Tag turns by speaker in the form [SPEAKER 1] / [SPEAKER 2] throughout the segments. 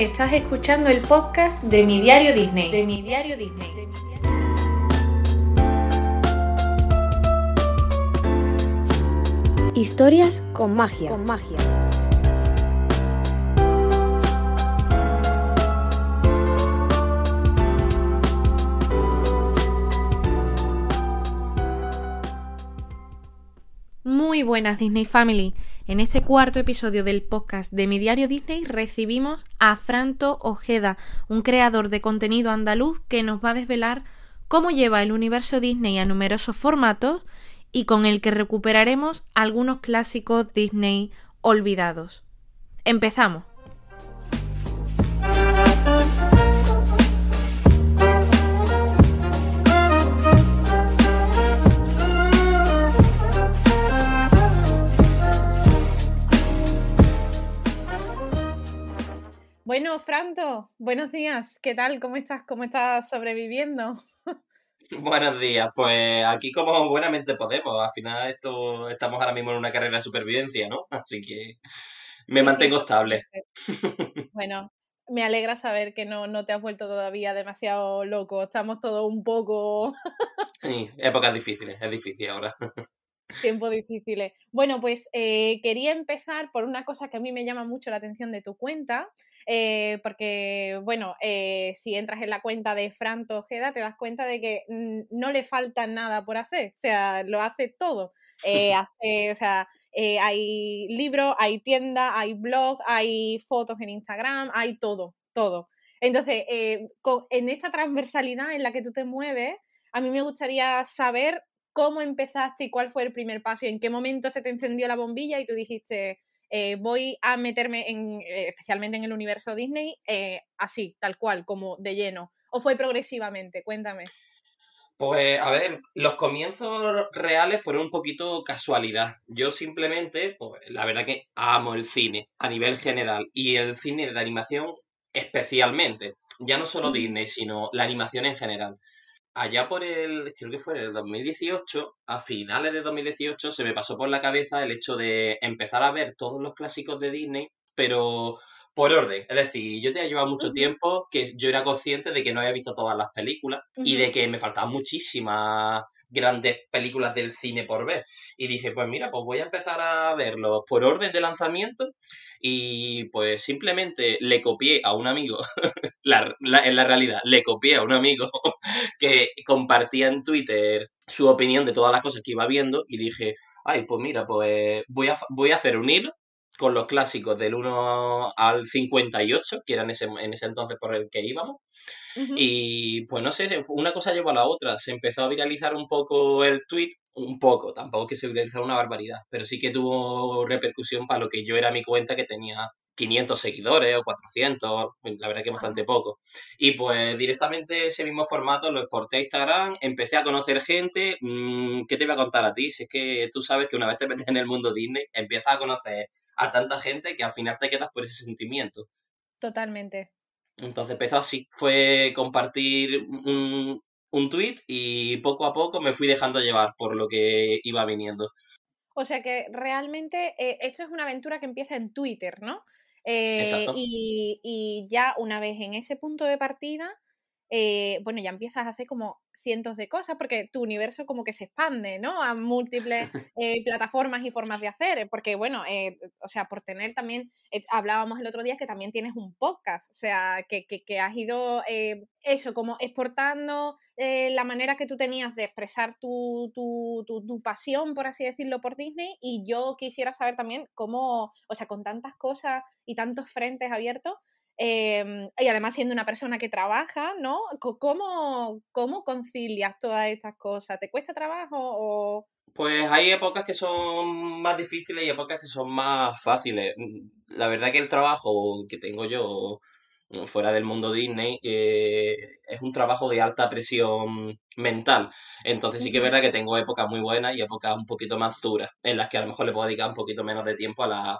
[SPEAKER 1] Estás escuchando el podcast de Mi Diario Disney. De Mi Diario Disney.
[SPEAKER 2] Historias con magia. Con magia.
[SPEAKER 1] Muy buenas Disney Family. En este cuarto episodio del podcast de Mi Diario Disney recibimos a Franto Ojeda, un creador de contenido andaluz que nos va a desvelar cómo lleva el universo Disney a numerosos formatos y con el que recuperaremos algunos clásicos Disney olvidados. Empezamos. Bueno, Franto, buenos días. ¿Qué tal? ¿Cómo estás? ¿Cómo estás sobreviviendo?
[SPEAKER 3] Buenos días, pues aquí como buenamente podemos. Al final esto estamos ahora mismo en una carrera de supervivencia, ¿no? Así que me mantengo estable.
[SPEAKER 1] Bueno, me alegra saber que no, no te has vuelto todavía demasiado loco. Estamos todos un poco.
[SPEAKER 3] Sí, épocas difíciles, es difícil ahora.
[SPEAKER 1] Tiempo difíciles. Bueno, pues eh, quería empezar por una cosa que a mí me llama mucho la atención de tu cuenta, eh, porque, bueno, eh, si entras en la cuenta de Fran Tojeda, te das cuenta de que mm, no le falta nada por hacer, o sea, lo hace todo. hace, o sea, hay libros, hay tienda, hay blog, hay fotos en Instagram, hay todo, todo. Entonces, en esta transversalidad en la que tú te mueves, a mí me gustaría saber cómo empezaste y cuál fue el primer paso y en qué momento se te encendió la bombilla y tú dijiste, eh, voy a meterme en, eh, especialmente en el universo Disney, eh, así, tal cual, como de lleno. ¿O fue progresivamente? Cuéntame.
[SPEAKER 3] Pues a ver, los comienzos reales fueron un poquito casualidad. Yo simplemente, pues la verdad que amo el cine a nivel general y el cine de animación especialmente. Ya no solo Disney, sino la animación en general allá por el, creo que fue en el 2018, a finales de 2018, se me pasó por la cabeza el hecho de empezar a ver todos los clásicos de Disney, pero por orden. Es decir, yo te llevado mucho tiempo que yo era consciente de que no había visto todas las películas y de que me faltaban muchísimas grandes películas del cine por ver. Y dije, pues mira, pues voy a empezar a verlos por orden de lanzamiento y pues simplemente le copié a un amigo, en la realidad, le copié a un amigo que compartía en Twitter su opinión de todas las cosas que iba viendo y dije, ay, pues mira, pues voy a, voy a hacer un hilo con los clásicos del 1 al 58, que eran ese, en ese entonces por el que íbamos. Y pues no sé, una cosa llevó a la otra. Se empezó a viralizar un poco el tweet, un poco, tampoco que se viralizara una barbaridad, pero sí que tuvo repercusión para lo que yo era mi cuenta que tenía 500 seguidores o 400, la verdad que bastante poco. Y pues directamente ese mismo formato lo exporté a Instagram, empecé a conocer gente. Mm, ¿Qué te voy a contar a ti? Si es que tú sabes que una vez te metes en el mundo Disney, empiezas a conocer a tanta gente que al final te quedas por ese sentimiento.
[SPEAKER 1] Totalmente.
[SPEAKER 3] Entonces empezó así, fue compartir un, un tweet y poco a poco me fui dejando llevar por lo que iba viniendo.
[SPEAKER 1] O sea que realmente eh, esto es una aventura que empieza en Twitter, ¿no? Eh, y, y, ya una vez en ese punto de partida, eh, bueno, ya empiezas a hacer como cientos de cosas porque tu universo como que se expande, ¿no? A múltiples eh, plataformas y formas de hacer, porque bueno, eh, o sea, por tener también, hablábamos el otro día que también tienes un podcast, o sea, que, que, has ido eso, como exportando la manera que tú tenías de expresar tu, tu, tu, tu, pasión, por así decirlo, por Disney, y yo quisiera saber también cómo, o sea, con tantas cosas y tantos frentes abiertos, Em, y además siendo una persona que trabaja, ¿no? ¿Cómo, ¿Cómo concilias todas estas cosas? ¿Te cuesta trabajo o...?
[SPEAKER 3] Pues hay épocas que son más difíciles y épocas que son más fáciles. La verdad que el trabajo que tengo yo fuera del mundo Disney eh, es un trabajo de alta presión mental. Entonces sí que es verdad que tengo épocas muy buenas y épocas un poquito más duras, en las que a lo mejor le puedo dedicar un poquito menos de tiempo a la,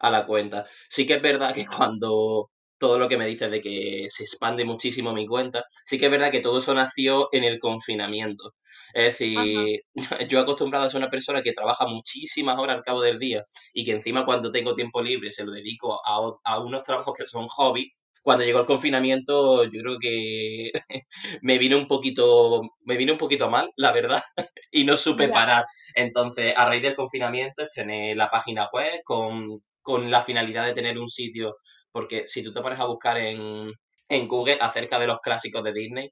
[SPEAKER 3] a la cuenta. Sí que es verdad que cuando todo lo que me dices de que se expande muchísimo mi cuenta. Sí que es verdad que todo eso nació en el confinamiento. Es decir, yo he acostumbrado a ser una persona que trabaja muchísimas horas al cabo del día y que encima cuando tengo tiempo libre se lo dedico a, a unos trabajos que son hobby, cuando llegó el confinamiento, yo creo que me vino un poquito, me vino un poquito mal, la verdad, y no supe parar. Entonces, a raíz del confinamiento, tener la página web con, con la finalidad de tener un sitio, porque si tú te pones a buscar en, en Google acerca de los clásicos de Disney,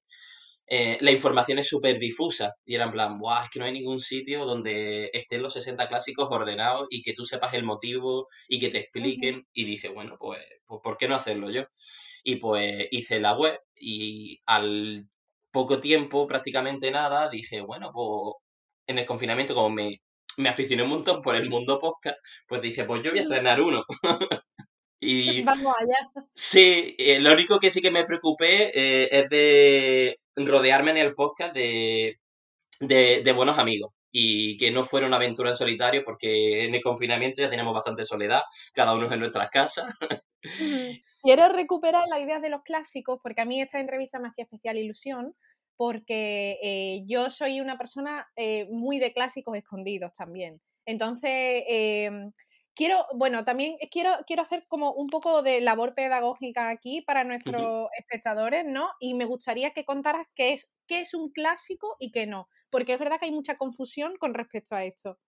[SPEAKER 3] eh, la información es súper difusa. Y era en plan, Buah, es que no hay ningún sitio donde estén los 60 clásicos ordenados y que tú sepas el motivo y que te expliquen. Y dije, bueno, pues, pues, ¿por qué no hacerlo yo? Y pues hice la web y al poco tiempo, prácticamente nada, dije, bueno, pues en el confinamiento, como me, me aficioné un montón por el mundo podcast, pues dije, pues yo voy a estrenar uno.
[SPEAKER 1] y Vamos allá.
[SPEAKER 3] Sí, eh, lo único que sí que me preocupé eh, es de rodearme en el podcast de, de, buenos amigos y que no fuera una aventura en solitario porque en el confinamiento ya tenemos bastante soledad, cada uno en nuestras casas.
[SPEAKER 1] Quiero recuperar la idea de los clásicos porque a mí esta entrevista me hacía especial ilusión porque eh, yo soy una persona muy de clásicos escondidos también. Entonces, em, quiero, bueno, también quiero, quiero hacer como un poco de labor pedagógica aquí para nuestros espectadores, ¿no? Y me gustaría que contaras qué es, qué es un clásico y qué no, porque es verdad que hay mucha confusión con respecto a esto.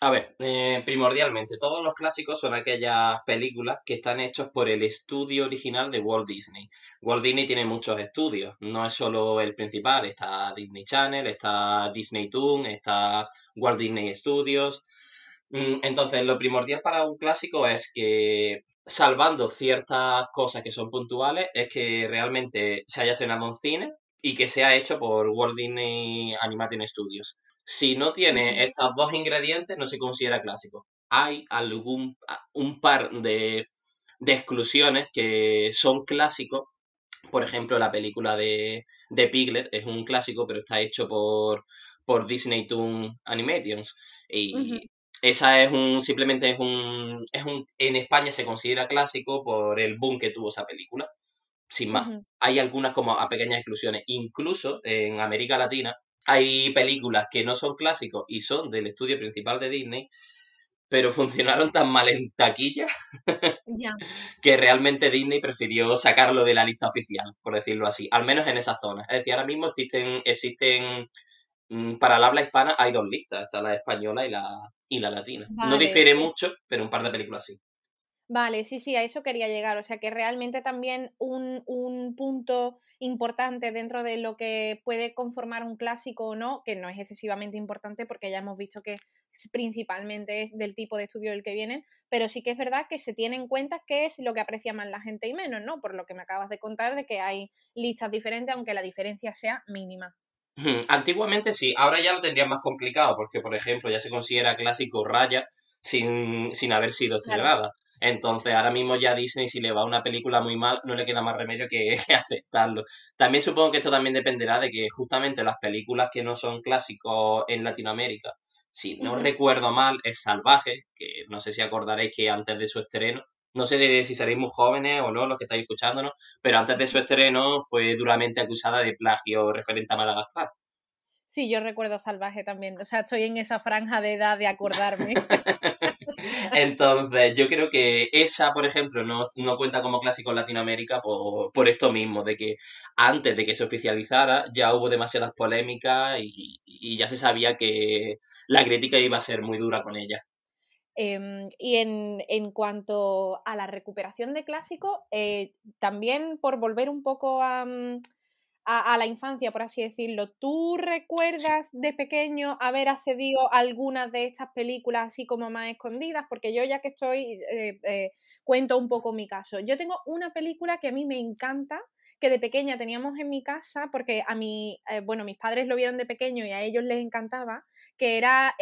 [SPEAKER 3] A ver, eh, primordialmente, todos los clásicos son aquellas películas que están hechos por el estudio original de Walt Disney. Walt Disney tiene muchos estudios, no es solo el principal, está Disney Channel, está Disney Toon, está Walt Disney Studios. Mm, entonces, lo primordial para un clásico es que, salvando ciertas cosas que son puntuales, es que realmente se haya estrenado en cine y que sea hecho por Walt Disney Animation Studios. Si no tiene estos dos ingredientes, no se considera clásico. Hay algún un par de, exclusiones que son clásicos. Por ejemplo, la película de, de Piglet es un clásico, pero está hecho por, por Disney Toon Animations. Y esa es un, simplemente es un, es un, en España se considera clásico por el boom que tuvo esa película. Sin más. Hay algunas como a pequeñas exclusiones. Incluso en América Latina hay películas que no son clásicos y son del estudio principal de Disney, pero funcionaron tan mal en taquilla que realmente Disney prefirió sacarlo de la lista oficial, por decirlo así, al menos en esas zonas. Es decir, ahora mismo existen, existen para el habla hispana hay dos listas, está la española y la, y la latina. no difiere mucho, pero un par de películas sí.
[SPEAKER 1] Vale, sí, sí, a eso quería llegar. O sea que realmente también un, un, punto importante dentro de lo que puede conformar un clásico o no, que no es excesivamente importante porque ya hemos visto que principalmente es del tipo de estudio del que vienen, pero sí que es verdad que se tiene en cuenta qué es lo que aprecia más la gente y menos, ¿no? Por lo que me acabas de contar de que hay listas diferentes, aunque la diferencia sea mínima.
[SPEAKER 3] Antiguamente sí, ahora ya lo tendría más complicado porque, por ejemplo, ya se considera clásico Raya sin, sin haber sido estrenada. Entonces, ahora mismo ya Disney, si le va una película muy mal, no le queda más remedio que aceptarlo. También supongo que esto también dependerá de que justamente las películas que no son clásicos en Latinoamérica, si no recuerdo mal, es Salvaje, que no sé si acordaréis que antes de su estreno, no sé si seréis muy jóvenes o no los que estáis escuchándonos, pero antes de su estreno fue duramente acusada de plagio referente a Madagascar.
[SPEAKER 1] Sí, yo recuerdo Salvaje también. O sea, estoy en esa franja de edad de acordarme.
[SPEAKER 3] Entonces, yo creo que esa, por ejemplo, no, cuenta como clásico en Latinoamérica por, esto mismo, de que antes de que se oficializara ya hubo demasiadas polémicas y, ya se sabía que la crítica iba a ser muy dura con ella.
[SPEAKER 1] Em, y en, en, cuanto a la recuperación de clásicos, eh, también por volver un poco a, mm, a, la infancia, por así decirlo. ¿Tú recuerdas de pequeño haber accedido a algunas de estas películas así como más escondidas? Porque yo ya que estoy, eh, eh, cuento un poco mi caso. Yo tengo una película que a mí me encanta, que de pequeña teníamos en mi casa, porque a mí, eh, bueno, mis padres lo vieron de pequeño y a ellos les encantaba, que era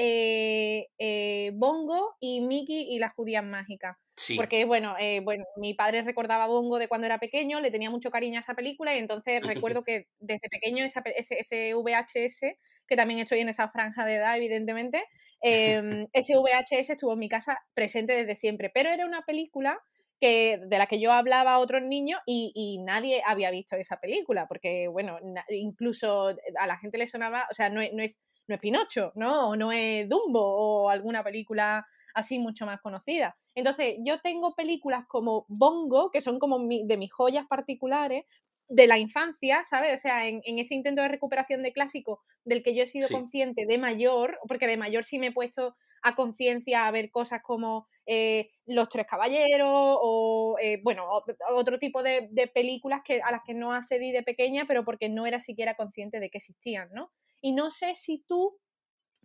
[SPEAKER 1] Bongo y Mickey y las judías mágicas. Porque, bueno, eh, bueno, mi padre recordaba Bongo de cuando era pequeño, le tenía mucho cariño a esa película y entonces recuerdo que desde pequeño ese, ese, VHS, que también estoy en esa franja de edad, evidentemente, em, ese VHS estuvo en mi casa presente desde siempre, pero era una película que, de la que yo hablaba a otros niños y, nadie había visto esa película, porque, bueno, incluso a la gente le sonaba, o sea, no es, no es, no es Pinocho, ¿no? O no es Dumbo o alguna película así mucho más conocidas. Entonces, yo tengo películas como Bongo, que son como de mis joyas particulares, de la infancia, ¿sabes? O sea, en, este intento de recuperación de clásico del que yo he sido consciente de mayor, porque de mayor sí me he puesto a conciencia a ver cosas como eh, Los Tres Caballeros o, eh, bueno, otro tipo de, películas que, a las que no accedí de pequeña, pero porque no era siquiera consciente de que existían, ¿no? Y no sé si tú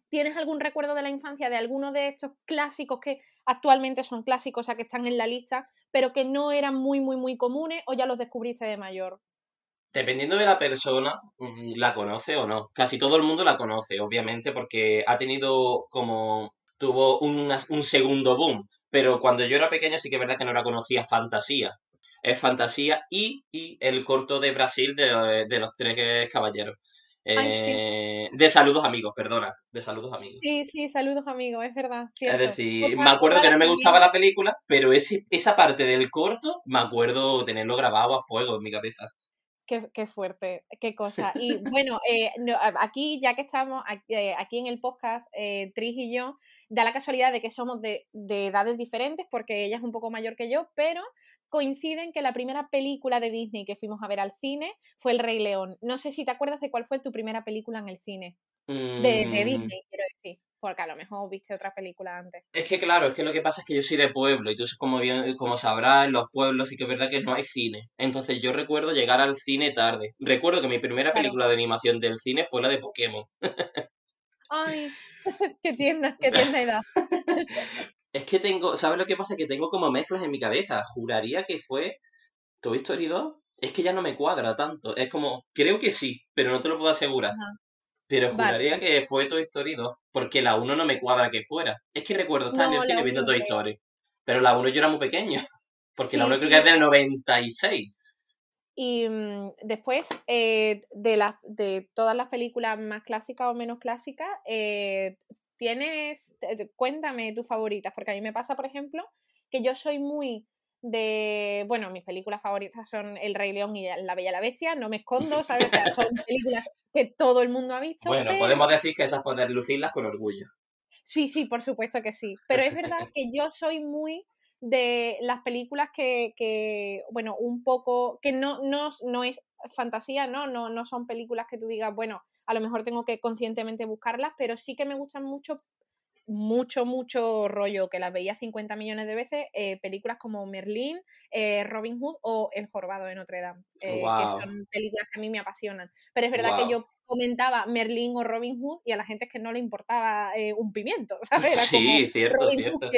[SPEAKER 1] tienes algún recuerdo de la infancia de alguno de estos clásicos que actualmente son clásicos, o sea, que están en la lista, pero que no eran muy, muy, muy comunes o ya los descubriste de mayor.
[SPEAKER 3] Dependiendo de la persona, mm, la conoce o no. Casi todo el mundo la conoce, obviamente, porque ha tenido como tuvo un segundo boom. Pero cuando yo era pequeño sí que es verdad que no la conocía Fantasía. Es Fantasía y, el corto de Brasil de, los tres caballeros. Eh, de saludos amigos, perdona. De saludos amigos.
[SPEAKER 1] Sí, sí, saludos amigos, es verdad.
[SPEAKER 3] Es decir, me acuerdo que no me gustaba la película, pero ese, esa parte del corto me acuerdo tenerlo grabado a fuego en mi cabeza.
[SPEAKER 1] Qué, fuerte, qué cosa. Y bueno, eh, aquí, ya que estamos eh, aquí, en el podcast, eh, Tris y yo, da la casualidad de que somos de, edades diferentes, porque ella es un poco mayor que yo, pero coinciden que la primera película de Disney que fuimos a ver al cine fue El Rey León. No sé si te acuerdas de cuál fue tu primera película en el cine. De, de mm. Disney, quiero decir porque a lo mejor viste otra película antes.
[SPEAKER 3] Es que claro, es que lo que pasa es que yo soy de pueblo y tú como bien, como sabrás, en los pueblos sí que es verdad que no hay cine. Entonces yo recuerdo llegar al cine tarde. Recuerdo que mi primera película de animación del cine fue la de Pokémon.
[SPEAKER 1] Ay, qué tierna, qué tierna edad.
[SPEAKER 3] es que tengo, ¿sabes lo que pasa? Que tengo como mezclas en mi cabeza. Juraría que fue Toy Story 2. Es que ya no me cuadra tanto. Es como, creo que sí, pero no te lo puedo asegurar. Pero juraría que fue Toy Story 2, porque la 1 no me cuadra que fuera. Es que recuerdo estar en el cine viendo Toy Story. Pero la 1 yo era muy pequeño, porque la 1 creo que es del 96.
[SPEAKER 1] Y mm, después, eh, de, las de todas las películas más clásicas o menos clásicas, eh, tienes, cuéntame tus favoritas, porque a mí me pasa, por ejemplo, que yo soy muy de, bueno, mis películas favoritas son El Rey León y La Bella y la Bestia, no me escondo, ¿sabes? O sea, son películas que todo el mundo ha visto.
[SPEAKER 3] Bueno, podemos decir que esas poder lucirlas con orgullo.
[SPEAKER 1] Sí, sí, por supuesto que sí. Pero es verdad que yo soy muy de las películas que, que bueno, un poco, que no, no, no es fantasía, ¿no? ¿no? No son películas que tú digas, bueno, a lo mejor tengo que conscientemente buscarlas, pero sí que me gustan mucho mucho, mucho rollo, que las veía 50 millones de veces, eh, películas como Merlín, eh, Robin Hood o El Jorobado de Notre Dame, eh, que son películas que a mí me apasionan. Pero es verdad que yo comentaba Merlín o Robin Hood y a la gente es que no le importaba un pimiento, ¿sabes?
[SPEAKER 3] sí, cierto, cierto.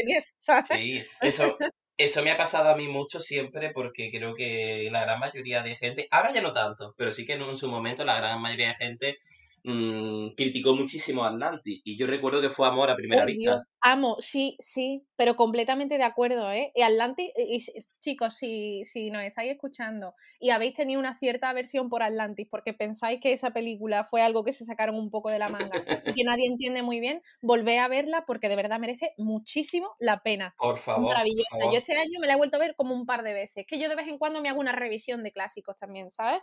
[SPEAKER 3] Sí, eso, eso me ha pasado a mí mucho siempre porque creo que la gran mayoría de gente, ahora ya no tanto, pero sí que en su momento la gran mayoría de gente mmm, criticó muchísimo a Atlantis y yo recuerdo que fue amor a primera vista.
[SPEAKER 1] amo, sí, sí, pero completamente de acuerdo, ¿eh? Y Atlantis, y, chicos, si, si nos estáis escuchando y habéis tenido una cierta aversión por Atlantis porque pensáis que esa película fue algo que se sacaron un poco de la manga y que nadie entiende muy bien, volvé a verla porque de verdad merece muchísimo la pena.
[SPEAKER 3] Por favor.
[SPEAKER 1] Maravillosa. Yo este año me la he vuelto a ver como un par de veces, que yo de vez en cuando me hago una revisión de clásicos también, ¿sabes?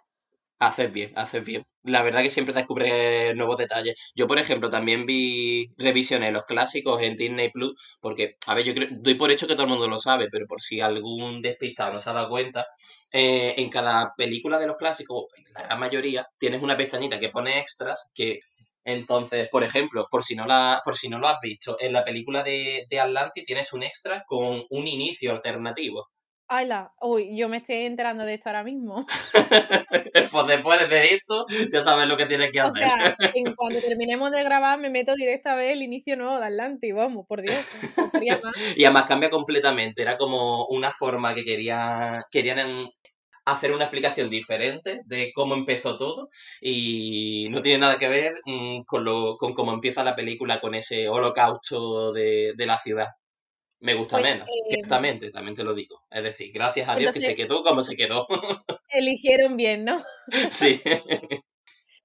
[SPEAKER 3] Haces bien, haces bien. La verdad que siempre descubres nuevos detalles. Yo, por ejemplo, también vi revisiones los clásicos en Disney Plus, porque, a ver, yo creo, doy por hecho que todo el mundo lo sabe, pero por si algún despistado no se ha dado cuenta, eh, en cada película de los clásicos, en la gran mayoría, tienes una pestañita que pone extras que entonces, por ejemplo, por si no la, por si no lo has visto, en la película de, de Atlantis tienes un extra con un inicio alternativo.
[SPEAKER 1] ¡Hala! Uy, yo me estoy enterando de esto ahora mismo.
[SPEAKER 3] pues después de esto, ya sabes lo que tienes que hacer.
[SPEAKER 1] O sea, en cuando terminemos de grabar, me meto directo a ver el inicio nuevo de Atlantis, vamos, por Dios.
[SPEAKER 3] y además cambia completamente. Era como una forma que quería, querían hacer una explicación diferente de cómo empezó todo y no tiene nada que ver mm, con, lo, con cómo empieza la película con ese holocausto de, de la ciudad me gusta pues, menos. Eh, también te lo digo. Es decir, gracias a Dios que se quedó como se quedó.
[SPEAKER 1] eligieron bien, ¿no?
[SPEAKER 3] sí.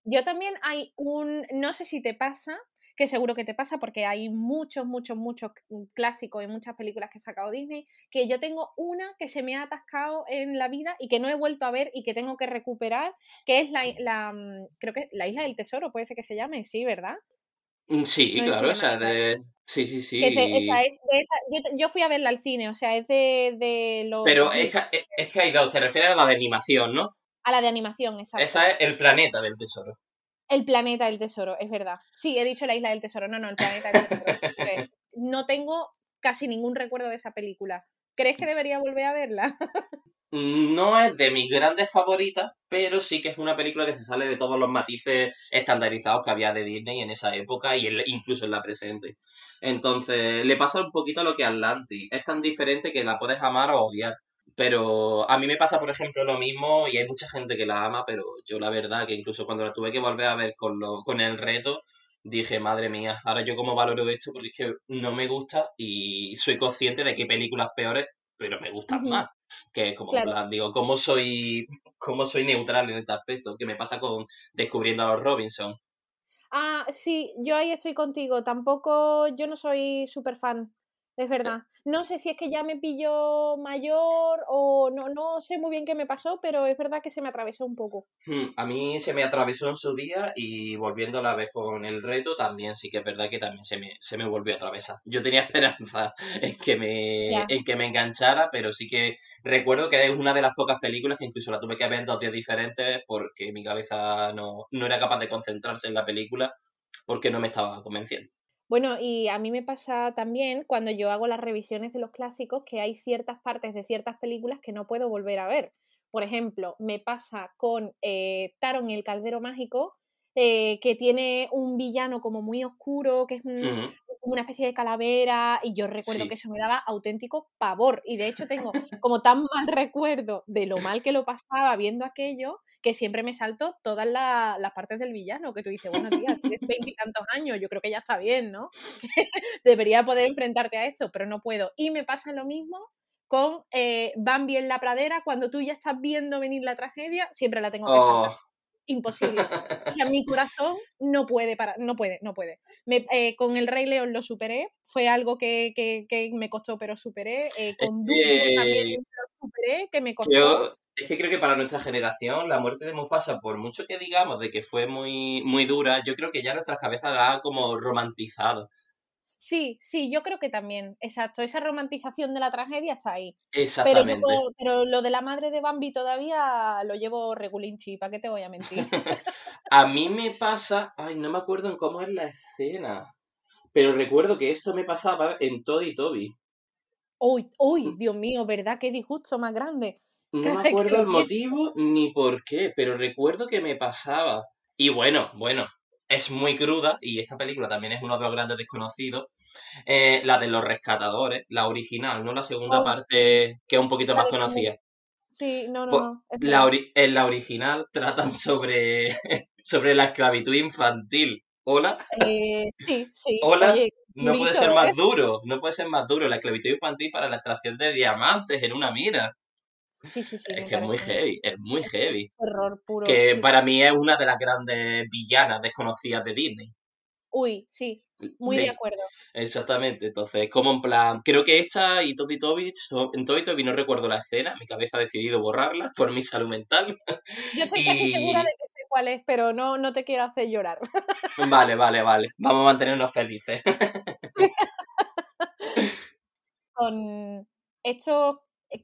[SPEAKER 1] Yo también hay un, no sé si te pasa, que seguro que te pasa porque hay muchos, muchos, muchos clásicos y muchas películas que ha sacado Disney, que yo tengo una que se me ha atascado en la vida y que no he vuelto a ver y que tengo que recuperar, que es la, la mm, creo que la Isla del Tesoro, puede ser que se llame, sí, ¿verdad?
[SPEAKER 3] Mm, sí, claro, o sea, de, Sí, sí, sí.
[SPEAKER 1] yo, fui a verla al cine, o sea, es de, de los...
[SPEAKER 3] Pero es que, es que hay dos, te refieres a la de animación, ¿no?
[SPEAKER 1] A la de animación, exacto.
[SPEAKER 3] Esa es el planeta del tesoro.
[SPEAKER 1] El planeta del tesoro, es verdad. Sí, he dicho la isla del tesoro. No, no, el planeta del tesoro. no tengo casi ningún recuerdo de esa película. ¿Crees que debería volver a verla?
[SPEAKER 3] Mm, no es de mis grandes favoritas, pero sí que es una película que se sale de todos los matices estandarizados que había de Disney en esa época y incluso en la presente. Entonces, le pasa un poquito lo que Atlantis. Es tan diferente que la puedes amar o odiar. Pero a mí me pasa, por ejemplo, lo mismo y hay mucha gente que la ama, pero yo la verdad que incluso cuando la tuve que volver a ver con, lo, con el reto, dije, madre mía, ahora yo cómo valoro esto porque es que no me gusta y soy consciente de que películas peores, pero me gustan más. Que como digo, ¿cómo soy, cómo soy neutral en este aspecto? ¿Qué me pasa con descubriendo a los Robinson?
[SPEAKER 1] Ah, sí, yo ahí estoy contigo. Tampoco, yo no soy súper fan es verdad. No sé si es que ya me pilló mayor o no, no sé muy bien qué me pasó, pero es verdad que se me atravesó un poco.
[SPEAKER 3] Hmm, a mí se me atravesó en su día y volviendo a la vez con el reto también sí que es verdad que también se me, se me volvió a atravesar. Yo tenía esperanza en que me, en que me enganchara, pero sí que recuerdo que es una de las pocas películas que incluso la tuve que ver en dos días diferentes porque mi cabeza no, no era capaz de concentrarse en la película porque no me estaba convenciendo.
[SPEAKER 1] Bueno, y a mí me pasa también cuando yo hago las revisiones de los clásicos que hay ciertas partes de ciertas películas que no puedo volver a ver. Por ejemplo, me pasa con eh, Taron y el Caldero Mágico, eh, que tiene un villano como muy oscuro, que es una especie de calavera, y yo recuerdo que eso me daba auténtico pavor. Y de hecho tengo como tan mal recuerdo de lo mal que lo pasaba viendo aquello, que siempre me salto todas las partes del villano, que tú dices, bueno, tía, tienes veintitantos años, yo creo que ya está bien, ¿no? Debería poder enfrentarte a esto, pero no puedo. Y me pasa lo mismo con eh, Bambi en la pradera, cuando tú ya estás viendo venir la tragedia, siempre la tengo que saltar. Oh imposible. O sea, mi corazón no puede, para, no puede, no puede. Me, con el Rey León lo superé, fue algo que, que, que me costó, pero superé. Eh, con Dumbo también lo superé, que me costó.
[SPEAKER 3] Es que creo que para nuestra generación la muerte de Mufasa, por mucho que digamos de que fue muy, muy dura, yo creo que ya nuestras cabezas la ha como romantizado.
[SPEAKER 1] Sí, sí, yo creo que también, exacto. Esa romantización de la tragedia está ahí.
[SPEAKER 3] Exactamente.
[SPEAKER 1] Pero, pero lo de la madre de Bambi todavía lo llevo regulinchi, ¿para qué te voy a mentir?
[SPEAKER 3] a mí me pasa, ay, no me acuerdo en cómo es la escena, pero recuerdo que esto me pasaba en Toby Toby.
[SPEAKER 1] Uy, uy, mm. Dios mío, ¿verdad? Qué disgusto más grande.
[SPEAKER 3] No me acuerdo el motivo ni por qué, pero recuerdo que me pasaba. Y bueno, bueno, es muy cruda y esta película también es uno de los grandes desconocidos. Eh, la de los rescatadores, la original, no la segunda oh, parte que es un poquito más conocida.
[SPEAKER 1] Sí, no, no, pues, no.
[SPEAKER 3] La en la original tratan sobre, sobre la esclavitud infantil. ¿Hola?
[SPEAKER 1] Eh, sí, sí.
[SPEAKER 3] Hola. no puede ser más duro, no puede ser más duro la esclavitud infantil para la extracción de diamantes en una mina.
[SPEAKER 1] Sí, sí, sí.
[SPEAKER 3] Es que es muy heavy, es muy heavy.
[SPEAKER 1] Horror puro.
[SPEAKER 3] Que para mí es una de las grandes villanas desconocidas de Disney.
[SPEAKER 1] Uy, sí, muy de, acuerdo.
[SPEAKER 3] Exactamente, entonces, como en plan, creo que esta y Toby Toby, en Toby Toby no recuerdo la escena, mi cabeza ha decidido borrarla por mi salud mental.
[SPEAKER 1] Yo estoy casi segura de que sé cuál es, pero no, no te quiero hacer llorar.
[SPEAKER 3] Vale, vale, vale, vamos a mantenernos felices.
[SPEAKER 1] Con estos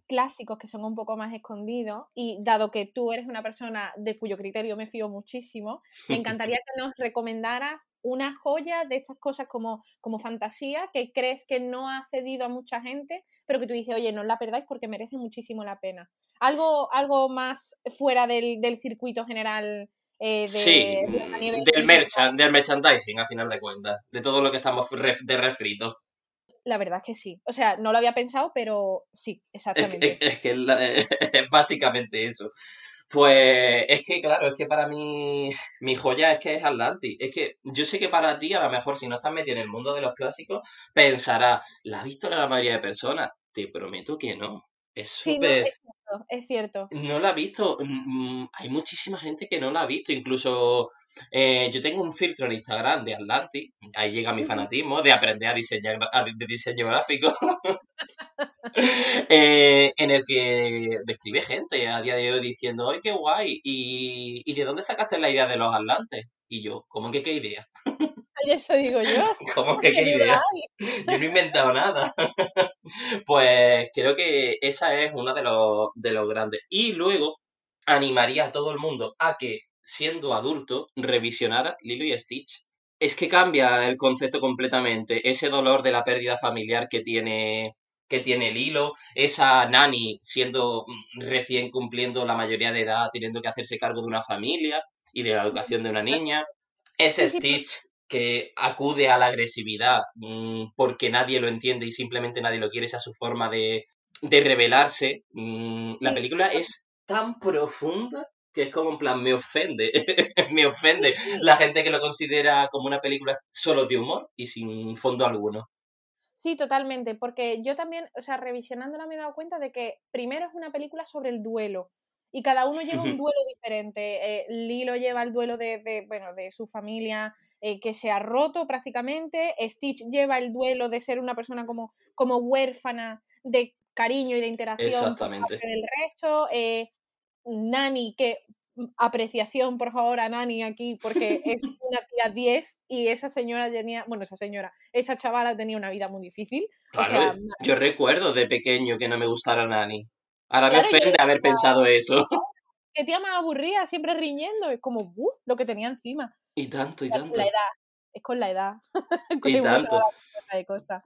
[SPEAKER 1] clásicos que son un poco más escondidos y dado que tú eres una persona de cuyo criterio me fío muchísimo, me encantaría que nos recomendaras una joya de estas cosas como, como fantasía que crees que no ha cedido a mucha gente, pero que tú dices, oye, no la perdáis porque merece muchísimo la pena. Algo, algo más fuera del, circuito general eh, de,
[SPEAKER 3] sí, del, del merchandising, a final de cuentas, de todo lo que estamos de refrito.
[SPEAKER 1] La verdad es que sí. O sea, no lo había pensado, pero sí, exactamente.
[SPEAKER 3] Es, que es, básicamente eso. Pues es que, claro, es que para mí mi joya es que es Atlantis. Es que yo sé que para ti, a lo mejor si no estás metido en el mundo de los clásicos, pensará, ¿la ha visto la mayoría de personas? Te prometo que no. Es
[SPEAKER 1] sí, no, es cierto, es cierto.
[SPEAKER 3] No la ha visto. Mm, mm, hay muchísima gente que no la ha visto. Incluso eh, yo tengo un filtro en Instagram de Atlantis, ahí llega mi fanatismo de aprender a diseñar de diseño gráfico, eh, en el que describe gente a día de hoy diciendo, ¡ay, qué guay! ¿Y, de dónde sacaste la idea de los Atlantes? Y yo, ¿cómo que qué idea?
[SPEAKER 1] eso digo yo.
[SPEAKER 3] ¿Cómo que qué idea? Yo no he inventado nada. pues creo que esa es una de los, de los grandes. Y luego animaría a todo el mundo a que, siendo adulto, revisionara Lilo y Stitch. Es que cambia el concepto completamente. Ese dolor de la pérdida familiar que tiene que tiene Lilo, esa Nani siendo mm, recién cumpliendo la mayoría de edad, teniendo que hacerse cargo de una familia y de la educación de una niña, ese Stitch que acude a la agresividad mm, porque nadie lo entiende y simplemente nadie lo quiere, esa es su forma de, de revelarse. Mm, la película es tan profunda que es como en plan, me ofende, me ofende la gente que lo considera como una película solo de humor y sin fondo alguno.
[SPEAKER 1] Sí, totalmente, porque yo también, o sea, revisionándola me he dado cuenta de que primero es una película sobre el duelo y cada uno lleva un duelo diferente. Eh, Lilo lleva el duelo de, bueno, de su familia eh, que se ha roto prácticamente, Stitch lleva el duelo de ser una persona como, como huérfana de cariño y de interacción del resto, eh, Nani que apreciación, por favor, a Nani aquí, porque es una tía 10 y esa señora tenía, bueno, esa señora, esa chavala tenía una vida muy difícil.
[SPEAKER 3] yo recuerdo de pequeño que no me gustara Nani. Ahora me ofende haber pensado eso.
[SPEAKER 1] Que tía más aburrida, siempre riñendo, es como, uff, lo que tenía encima.
[SPEAKER 3] Y tanto, y tanto.
[SPEAKER 1] La edad, es con la edad.
[SPEAKER 3] y tanto.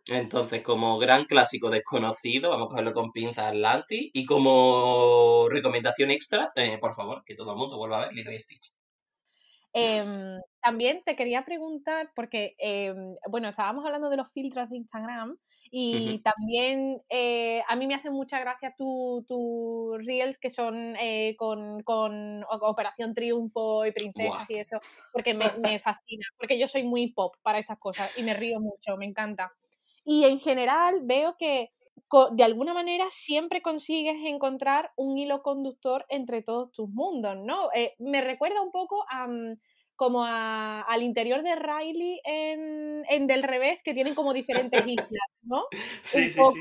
[SPEAKER 3] Entonces, como gran clásico desconocido, vamos a cogerlo con pinzas Atlantis. Y como recomendación extra, eh, por favor, que todo el mundo vuelva a ver Lilo y Stitch.
[SPEAKER 1] Em, también te quería preguntar, porque, em, bueno, estábamos hablando de los filtros de Instagram y también eh, a mí me hacen mucha gracia tus tu reels que son eh, con, con, Operación Triunfo y Princesas y eso, porque me, me, fascina, porque yo soy muy pop para estas cosas y me río mucho, me encanta. Y en general veo que de alguna manera siempre consigues encontrar un hilo conductor entre todos tus mundos, ¿no? Eh, me recuerda un poco a, mm, como al interior de Riley en, Del Revés, que tienen como diferentes islas, ¿no?
[SPEAKER 3] Sí, sí, sí.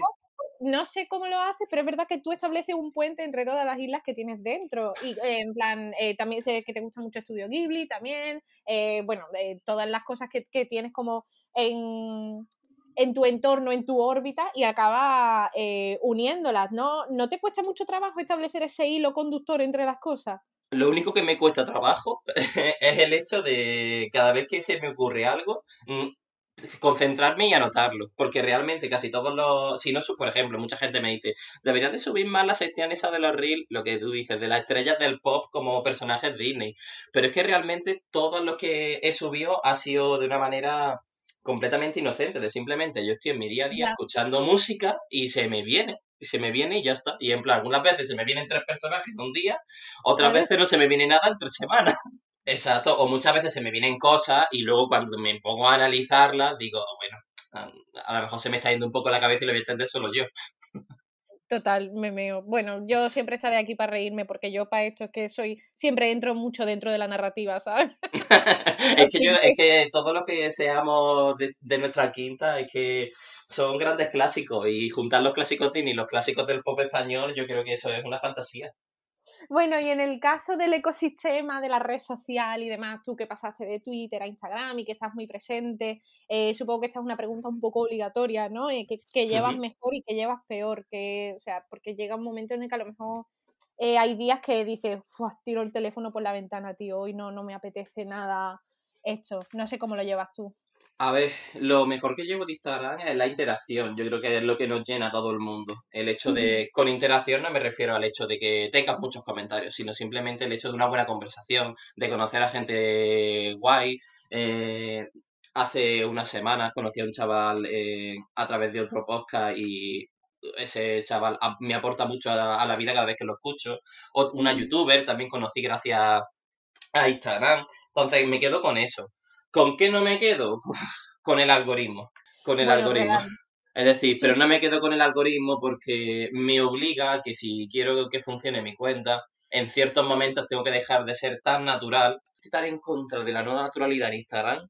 [SPEAKER 1] No sé cómo lo haces, pero es verdad que tú estableces un puente entre todas las islas que tienes dentro. Y eh, en plan, eh, también sé que te gusta mucho Estudio Ghibli, también. bueno, todas las cosas que, que tienes como en, en tu entorno, en tu órbita y acaba eh, uniéndolas, ¿no? ¿No te cuesta mucho trabajo establecer ese hilo conductor entre las cosas?
[SPEAKER 3] Lo único que me cuesta trabajo es el hecho de cada vez que se me ocurre algo, mm, concentrarme y anotarlo, porque realmente casi todos los, si no, por ejemplo, mucha gente me dice, deberías de subir más la sección esa de los reels, lo que tú dices, de las estrellas del pop como personajes Disney, pero es que realmente todo lo que he subido ha sido de una manera completamente inocente, de simplemente yo estoy en mi día a día escuchando música y se me viene, y se me viene y ya está. Y en plan, algunas veces se me vienen tres personajes en un día, otras veces no se me viene nada en tres semanas. Exacto, o muchas veces se me vienen cosas y luego cuando me pongo a analizarlas digo, bueno, a lo mejor se me está yendo un poco la cabeza y lo voy a entender solo yo.
[SPEAKER 1] Total, me meo. Bueno, yo siempre estaré aquí para reírme porque yo para esto es que soy, siempre entro mucho dentro de la narrativa, ¿sabes?
[SPEAKER 3] es, que yo, es que todo lo que seamos de, nuestra quinta es que son grandes clásicos y juntar los clásicos Disney y los clásicos del pop español, yo creo que eso es una fantasía.
[SPEAKER 1] Bueno, y en el caso del ecosistema de la red social y demás, tú que pasaste de Twitter a Instagram y que estás muy presente, eh, supongo que esta es una pregunta un poco obligatoria, ¿no? Eh, ¿Qué, llevas mejor y qué llevas peor? Que, o sea, porque llega un momento en el que a lo mejor eh, hay días que dices, tiro el teléfono por la ventana, tío, hoy no, no me apetece nada esto. No sé cómo lo llevas tú.
[SPEAKER 3] A ver, lo mejor que llevo de Instagram es la interacción. Yo creo que es lo que nos llena a todo el mundo. El hecho de, con interacción no me refiero al hecho de que tengas muchos comentarios, sino simplemente el hecho de una buena conversación, de conocer a gente guay. Eh, hace unas semanas conocí a un chaval eh, a través de otro podcast y ese chaval me aporta mucho a, la vida cada vez que lo escucho. O una youtuber también conocí gracias a Instagram. Entonces me quedo con eso. ¿Con qué no me quedo? Con el algoritmo. Con el algoritmo. Es decir, pero no me quedo con el algoritmo porque me obliga a que si quiero que funcione mi cuenta, en ciertos momentos tengo que dejar de ser tan natural, estar en contra de la no naturalidad en Instagram.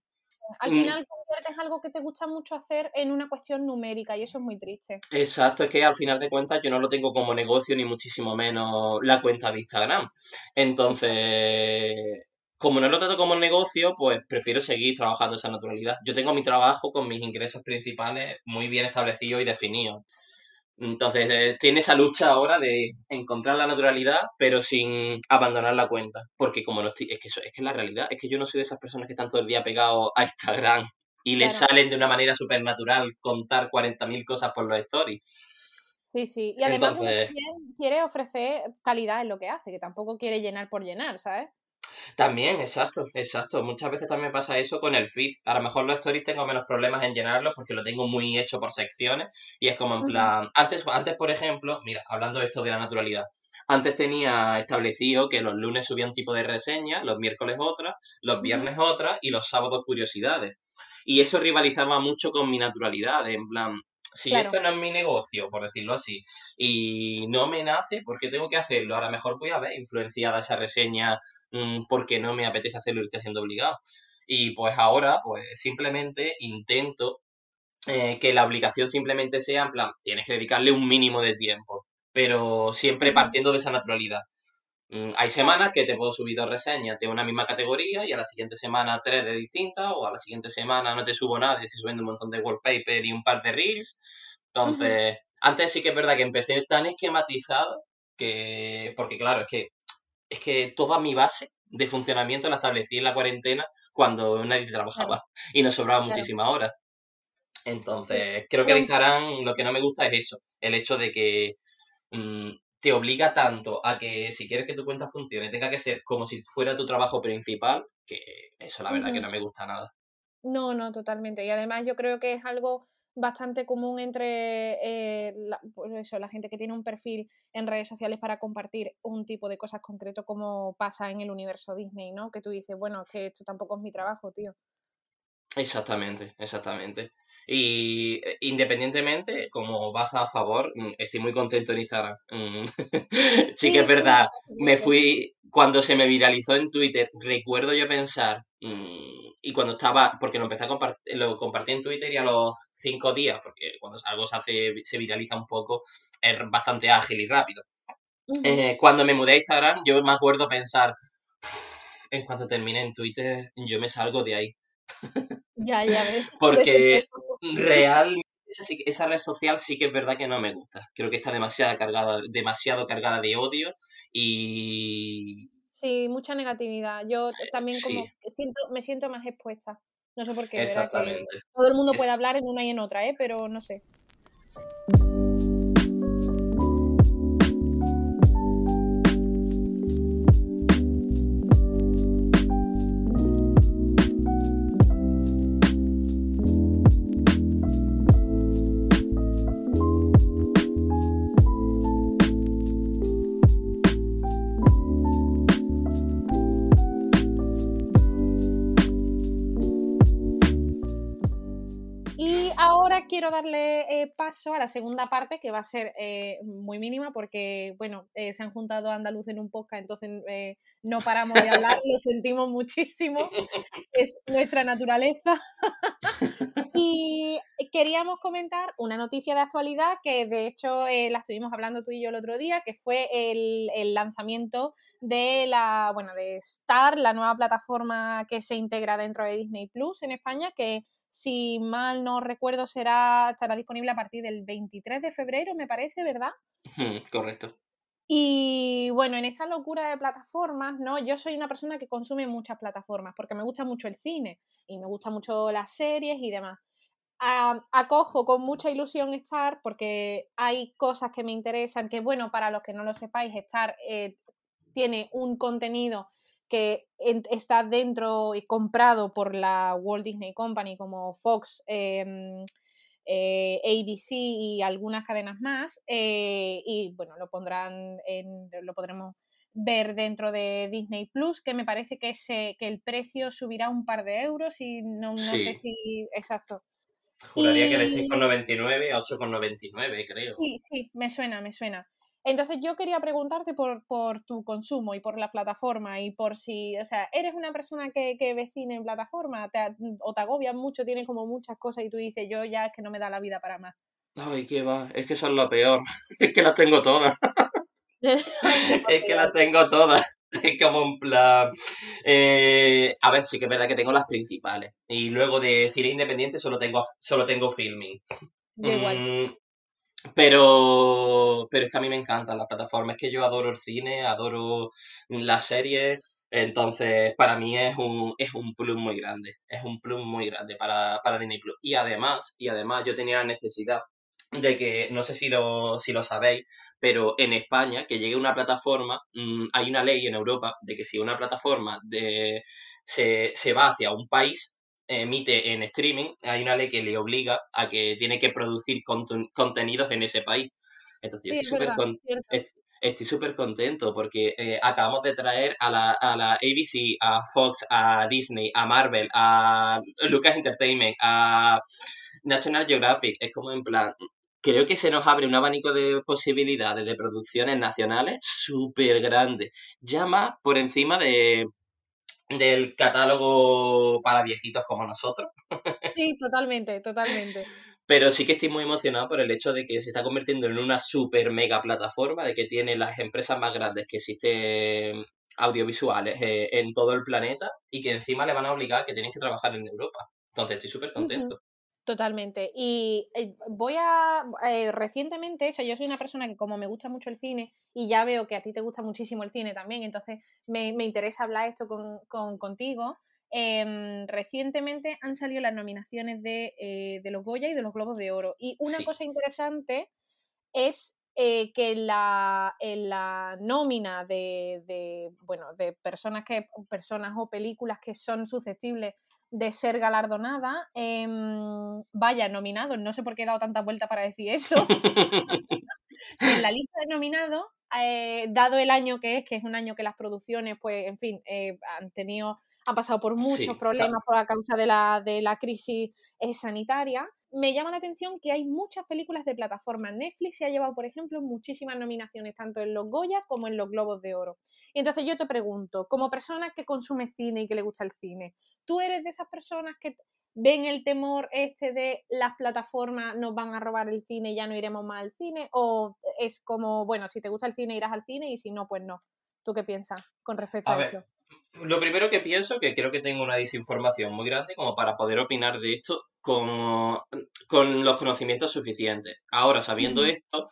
[SPEAKER 1] Al mm. final conviertes algo que te gusta mucho hacer en una cuestión numérica y eso es muy triste.
[SPEAKER 3] Exacto, es que al final de cuentas yo no lo tengo como negocio ni muchísimo menos la cuenta de Instagram. Entonces, como no lo trato como un negocio, pues prefiero seguir trabajando esa naturalidad. Yo tengo mi trabajo con mis ingresos principales muy bien establecidos y definidos. Entonces, eh, tiene esa lucha ahora de encontrar la naturalidad, pero sin abandonar la cuenta. Porque como no estoy, es que eso, es que la realidad, es que yo no soy de esas personas que están todo el día pegados a Instagram y le salen de una manera súper natural contar 40.000 cosas por los stories.
[SPEAKER 1] Sí, sí. Y además quiere ofrecer calidad en lo que hace, que tampoco quiere llenar por llenar, ¿sabes?
[SPEAKER 3] También, exacto, exacto. Muchas veces también pasa eso con el feed. A lo mejor los stories tengo menos problemas en llenarlos porque lo tengo muy hecho por secciones y es como en plan, antes, antes por ejemplo, mira, hablando de esto de la naturalidad, antes tenía establecido que los lunes subía un tipo de reseña, los miércoles otra, los viernes otra y los sábados curiosidades. Y eso rivalizaba mucho con mi naturalidad, en plan, si esto no es mi negocio, por decirlo así, y no me nace, ¿por qué tengo que hacerlo? Ahora mejor voy a ver influenciada esa reseña Mm, porque no me apetece hacerlo y estoy haciendo obligado. Y pues ahora, pues simplemente intento eh, que la obligación simplemente sea, en plan, tienes que dedicarle un mínimo de tiempo, pero siempre partiendo de esa naturalidad. Mm, hay semanas que te puedo subir dos reseñas de una misma categoría y a la siguiente semana tres de distintas, o a la siguiente semana no te subo nada y estoy subiendo un montón de wallpaper y un par de reels. Entonces, antes sí que es verdad que empecé tan esquematizado que, porque claro, es que es que toda mi base de funcionamiento la establecí en la cuarentena cuando nadie trabajaba y nos sobraba muchísimas horas. Entonces, creo que Instagram lo que no me gusta es eso, el hecho de que mm, te obliga tanto a que si quieres que tu cuenta funcione tenga que ser como si fuera tu trabajo principal, que eso la verdad que no me gusta nada.
[SPEAKER 1] No, no, totalmente. Y además yo creo que es algo bastante común entre eh, la, pues eso, la gente que tiene un perfil en redes sociales para compartir un tipo de cosas concreto como pasa en el universo Disney, ¿no? Que tú dices, bueno, es que esto tampoco es mi trabajo, tío.
[SPEAKER 3] Exactamente, exactamente. Y eh, independientemente, como vas a favor, mm, estoy muy contento en Instagram. Mm, sí, que es verdad. me fui, cuando se me viralizó en Twitter, recuerdo yo pensar, mm, y cuando estaba, porque lo empecé a compartir, lo compartí en Twitter y a los cinco días, porque cuando algo se hace, se viraliza un poco, es bastante ágil y rápido. Eh, cuando me mudé a Instagram, yo me acuerdo pensar, en cuanto termine en Twitter, yo me salgo de ahí.
[SPEAKER 1] Ya, ya ves.
[SPEAKER 3] porque realmente esa, red social sí que es verdad que no me gusta. Creo que está demasiado cargada, demasiado cargada de odio y...
[SPEAKER 1] Sí, mucha negatividad. Yo también como siento, me siento más expuesta. No sé por qué. Que todo el mundo puede hablar en una y en otra, ¿eh? Pero no sé. Quiero darle eh, paso a la segunda parte, que va a ser eh, muy mínima, porque, bueno, eh, se han juntado andaluz en un podcast, entonces no paramos de hablar, lo sentimos muchísimo, es nuestra naturaleza. y queríamos comentar una noticia de actualidad que, de hecho, la estuvimos hablando tú y yo el otro día, que fue el, el lanzamiento de la, bueno, de Star, la nueva plataforma que se integra dentro de Disney Plus en España, que si mal no recuerdo, será, estará disponible a partir del 23 de febrero, me parece, ¿verdad?
[SPEAKER 3] correcto.
[SPEAKER 1] Y bueno, en esta locura de plataformas, ¿no? Yo soy una persona que consume muchas plataformas porque me gusta mucho el cine y me gusta mucho las series y demás. acojo con mucha ilusión Star porque hay cosas que me interesan, que bueno, para los que no lo sepáis, Star eh, tiene un contenido que está dentro y comprado por la Walt Disney Company como Fox, em, eh, ABC y algunas cadenas más. Eh, y bueno, lo pondrán en, lo podremos ver dentro de Disney Plus, que me parece que, ese, que el precio subirá un par de euros y no, no sé si. Exacto.
[SPEAKER 3] Juraría que de 6,99 a 8,99, creo.
[SPEAKER 1] Sí, sí, me suena, me suena. Entonces yo quería preguntarte por, por, tu consumo y por la plataforma y por si, o sea, eres una persona que, que vecina en plataforma te, o te agobias mucho, tienes como muchas cosas y tú dices, yo ya es que no me da la vida para más.
[SPEAKER 3] Ay, qué va, es que eso es lo peor, es que las tengo todas. es que las tengo todas. Es como un plan. Eh, a ver, sí que es verdad que tengo las principales. Y luego de cine independiente solo tengo, solo tengo filming.
[SPEAKER 1] igual.
[SPEAKER 3] Mm, pero, pero es que a mí me encantan las plataformas. Es que yo adoro el cine, adoro las series. Entonces, para mí es un, es un plus muy grande. Es un plus muy grande para, para Disney Plus. Y además, y además yo tenía la necesidad de que, no sé si lo, si lo sabéis, pero en España, que llegue una plataforma, mm, hay una ley en Europa de que si una plataforma de, se, se va hacia un país, emite en streaming, hay una ley que le obliga a que tiene que producir contenidos en ese país. Entonces, estoy súper contento porque eh, acabamos de traer a la, a la ABC, a Fox, a Disney, a Marvel, a Lucas Entertainment, a National Geographic. Es como en plan, creo que se nos abre un abanico de posibilidades de producciones nacionales súper grande. Ya más por encima de, del catálogo para viejitos como nosotros.
[SPEAKER 1] Sí, totalmente, totalmente.
[SPEAKER 3] Pero sí que estoy muy emocionado por el hecho de que se está convirtiendo en una super mega plataforma, de que tiene las empresas más grandes que existen audiovisuales eh, en todo el planeta y que encima le van a obligar a que tienen que trabajar en Europa. Entonces estoy súper contento.
[SPEAKER 1] Totalmente. Y eh, voy a, eh, recientemente, o sea, yo soy una persona que como me gusta mucho el cine y ya veo que a ti te gusta muchísimo el cine también, entonces me, interesa hablar esto con, contigo. Em, recientemente han salido las nominaciones de, eh, de, los Goya y de los Globos de Oro. Y una cosa interesante es que en la, en la nómina de, de, bueno, de personas, que, personas o películas que son susceptibles de ser galardonada, em, vaya, nominado, no sé por qué he dado tanta vuelta para decir eso, en la lista de nominados, eh, dado el año que es, que es un año que las producciones, pues, en fin, eh, han tenido, han pasado por muchos problemas por la causa de la, de la crisis eh, sanitaria, me llama la atención que hay muchas películas de plataforma. Netflix se ha llevado, por ejemplo, muchísimas nominaciones, tanto en los Goya como en los Globos de Oro. Y entonces yo te pregunto, como persona que consume cine y que le gusta el cine, ¿tú eres de esas personas que ven el temor este de las plataformas nos van a robar el cine y ya no iremos más al cine? ¿O es como, bueno, si te gusta el cine irás al cine y si no, pues no? ¿Tú qué piensas con respecto a, eso?
[SPEAKER 3] Lo primero que pienso, que creo que tengo una desinformación muy grande como para poder opinar de esto con, con los conocimientos suficientes. Ahora, sabiendo esto,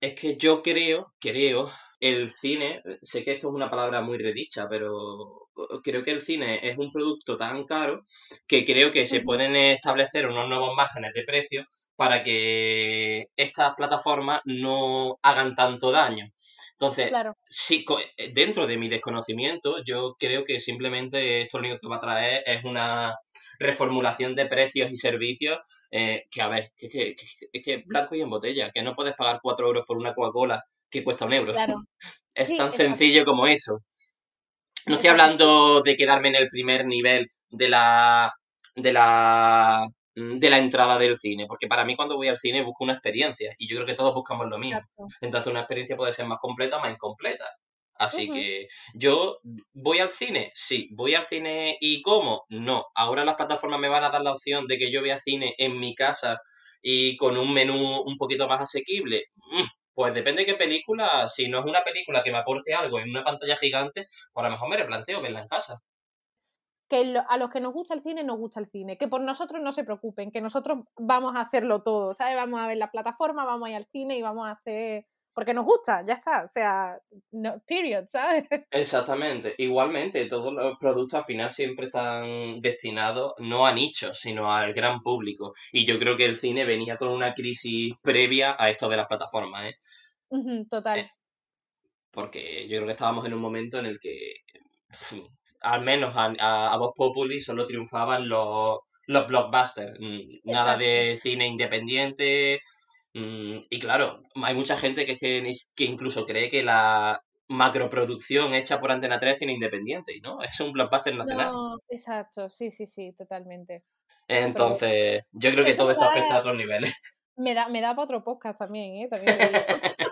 [SPEAKER 3] es que yo creo, creo, el cine, sé que esto es una palabra muy redicha, pero creo que el cine es un producto tan caro que creo que se pueden establecer unos nuevos márgenes de precio para que estas plataformas no hagan tanto daño. Entonces, sí, eh, dentro de mi desconocimiento, yo creo que simplemente esto lo único que va a traer es una reformulación de precios y servicios eh, que, a ver, es que, es que blanco y en botella, que no puedes pagar 4 euros por una Coca-Cola que cuesta un euro. es tan sencillo como eso. No estoy hablando de quedarme en el primer nivel de la, de la de la entrada del cine, porque para mí cuando voy al cine busco una experiencia y yo creo que todos buscamos lo mismo. Entonces una experiencia puede ser más completa o más incompleta. Así que yo voy al cine, sí, voy al cine y cómo, no. Ahora las plataformas me van a dar la opción de que yo vea cine en mi casa y con un menú un poquito más asequible. Mm, pues depende de qué película, si no es una película que me aporte algo en una pantalla gigante, pues a lo mejor me replanteo verla en casa
[SPEAKER 1] que a los que nos gusta el cine, nos gusta el cine. Que por nosotros no se preocupen, que nosotros vamos a hacerlo todo, ¿sabes? Vamos a ver la plataforma, vamos a ir al cine y vamos a hacer... Porque nos gusta, ya está. O sea, no, period, ¿sabes?
[SPEAKER 3] Exactamente. Igualmente, todos los productos al final siempre están destinados no a nichos, sino al gran público. Y yo creo que el cine venía con una crisis previa a esto de las plataformas, ¿eh?
[SPEAKER 1] total.
[SPEAKER 3] Eh, porque yo creo que estábamos en un momento en el que al menos a, a, Vox Populi solo triunfaban los, los blockbusters, mm, nada de cine independiente. Mm, y claro, hay mucha gente que, que, incluso cree que la macroproducción hecha por Antena 3 es cine independiente, y no, es un blockbuster nacional. No,
[SPEAKER 1] exacto, sí, sí, sí, totalmente.
[SPEAKER 3] Entonces, yo creo que todo esto afecta a otros niveles.
[SPEAKER 1] Me da, me da para otro podcast también, ¿eh? También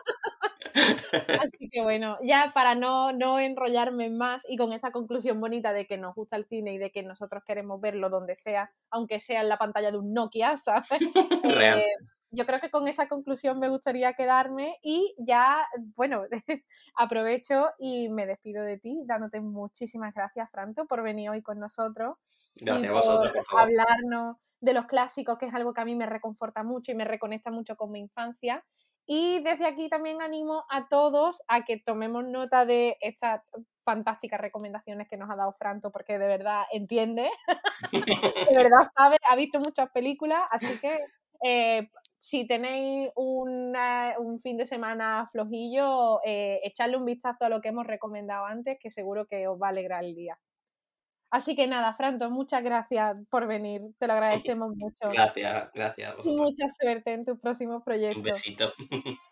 [SPEAKER 1] Así que bueno, ya para no, no enrollarme más y con esta conclusión bonita de que nos gusta el cine y de que nosotros queremos verlo donde sea, aunque sea en la pantalla de un Nokia, ¿sabes? Eh, yo creo que con esa conclusión me gustaría quedarme y ya, bueno, aprovecho y me despido de ti, dándote muchísimas gracias, Franto, por venir hoy con nosotros.
[SPEAKER 3] Gracias a vosotros, por
[SPEAKER 1] hablarnos de los clásicos, que es algo que a mí me reconforta mucho y me reconecta mucho con mi infancia. Y desde aquí también animo a todos a que tomemos nota de estas fantásticas recomendaciones que nos ha dado Franto, porque de verdad entiende, de verdad sabe, ha visto muchas películas, así que eh, si tenéis un fin de semana flojillo, eh, echarle un vistazo a lo que hemos recomendado antes, que seguro que os va a alegrar el día. Así que nada, Franto, muchas gracias por venir. Te lo agradecemos mucho.
[SPEAKER 3] Gracias, gracias.
[SPEAKER 1] Y mucha suerte en tus próximos proyectos.
[SPEAKER 3] Un besito.